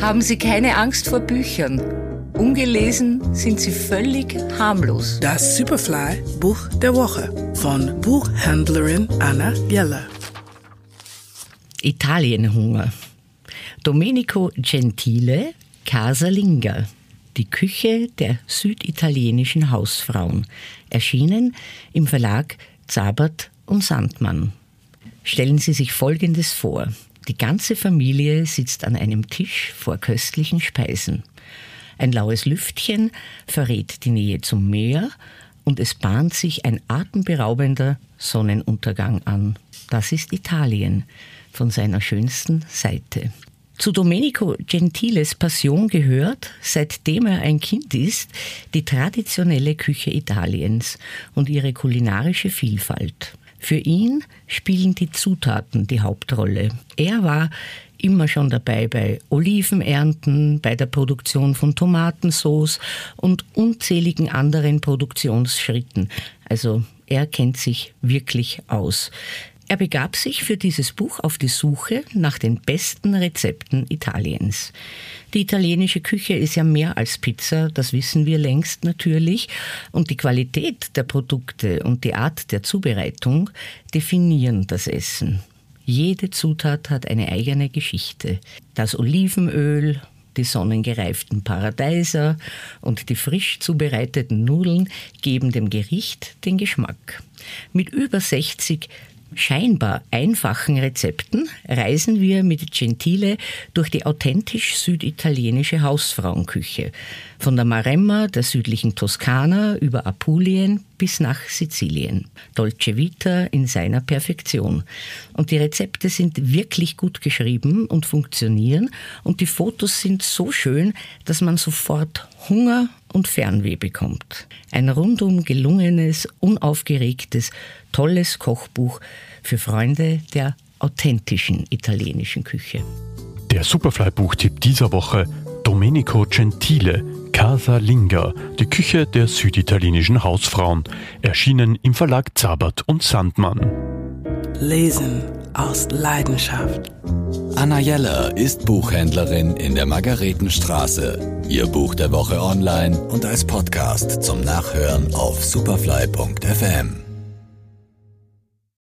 haben Sie keine Angst vor Büchern. Ungelesen sind sie völlig harmlos. Das Superfly Buch der Woche von Buchhändlerin Anna Jeller. Italienhunger. Domenico Gentile, Casalinga. Die Küche der süditalienischen Hausfrauen. Erschienen im Verlag Zabert und Sandmann. Stellen Sie sich Folgendes vor. Die ganze Familie sitzt an einem Tisch vor köstlichen Speisen. Ein laues Lüftchen verrät die Nähe zum Meer und es bahnt sich ein atemberaubender Sonnenuntergang an. Das ist Italien von seiner schönsten Seite. Zu Domenico Gentiles Passion gehört, seitdem er ein Kind ist, die traditionelle Küche Italiens und ihre kulinarische Vielfalt. Für ihn spielen die Zutaten die Hauptrolle. Er war immer schon dabei bei Olivenernten, bei der Produktion von Tomatensauce und unzähligen anderen Produktionsschritten. Also er kennt sich wirklich aus. Er begab sich für dieses Buch auf die Suche nach den besten Rezepten Italiens. Die italienische Küche ist ja mehr als Pizza, das wissen wir längst natürlich, und die Qualität der Produkte und die Art der Zubereitung definieren das Essen. Jede Zutat hat eine eigene Geschichte. Das Olivenöl, die sonnengereiften Paradeiser und die frisch zubereiteten Nudeln geben dem Gericht den Geschmack. Mit über 60 scheinbar einfachen Rezepten reisen wir mit Gentile durch die authentisch süditalienische Hausfrauenküche. Von der Maremma, der südlichen Toskana, über Apulien bis nach Sizilien. Dolce Vita in seiner Perfektion. Und die Rezepte sind wirklich gut geschrieben und funktionieren und die Fotos sind so schön, dass man sofort Hunger und Fernweh bekommt. Ein rundum gelungenes, unaufgeregtes, tolles Kochbuch für Freunde der authentischen italienischen Küche. Der Superfly-Buchtipp dieser Woche Domenico Gentile Casa Linga, die Küche der süditalienischen Hausfrauen, erschienen im Verlag Zabert und Sandmann. Lesen aus Leidenschaft. Anna Jeller ist Buchhändlerin in der Margaretenstraße. Ihr Buch der Woche online und als Podcast zum Nachhören auf superfly.fm.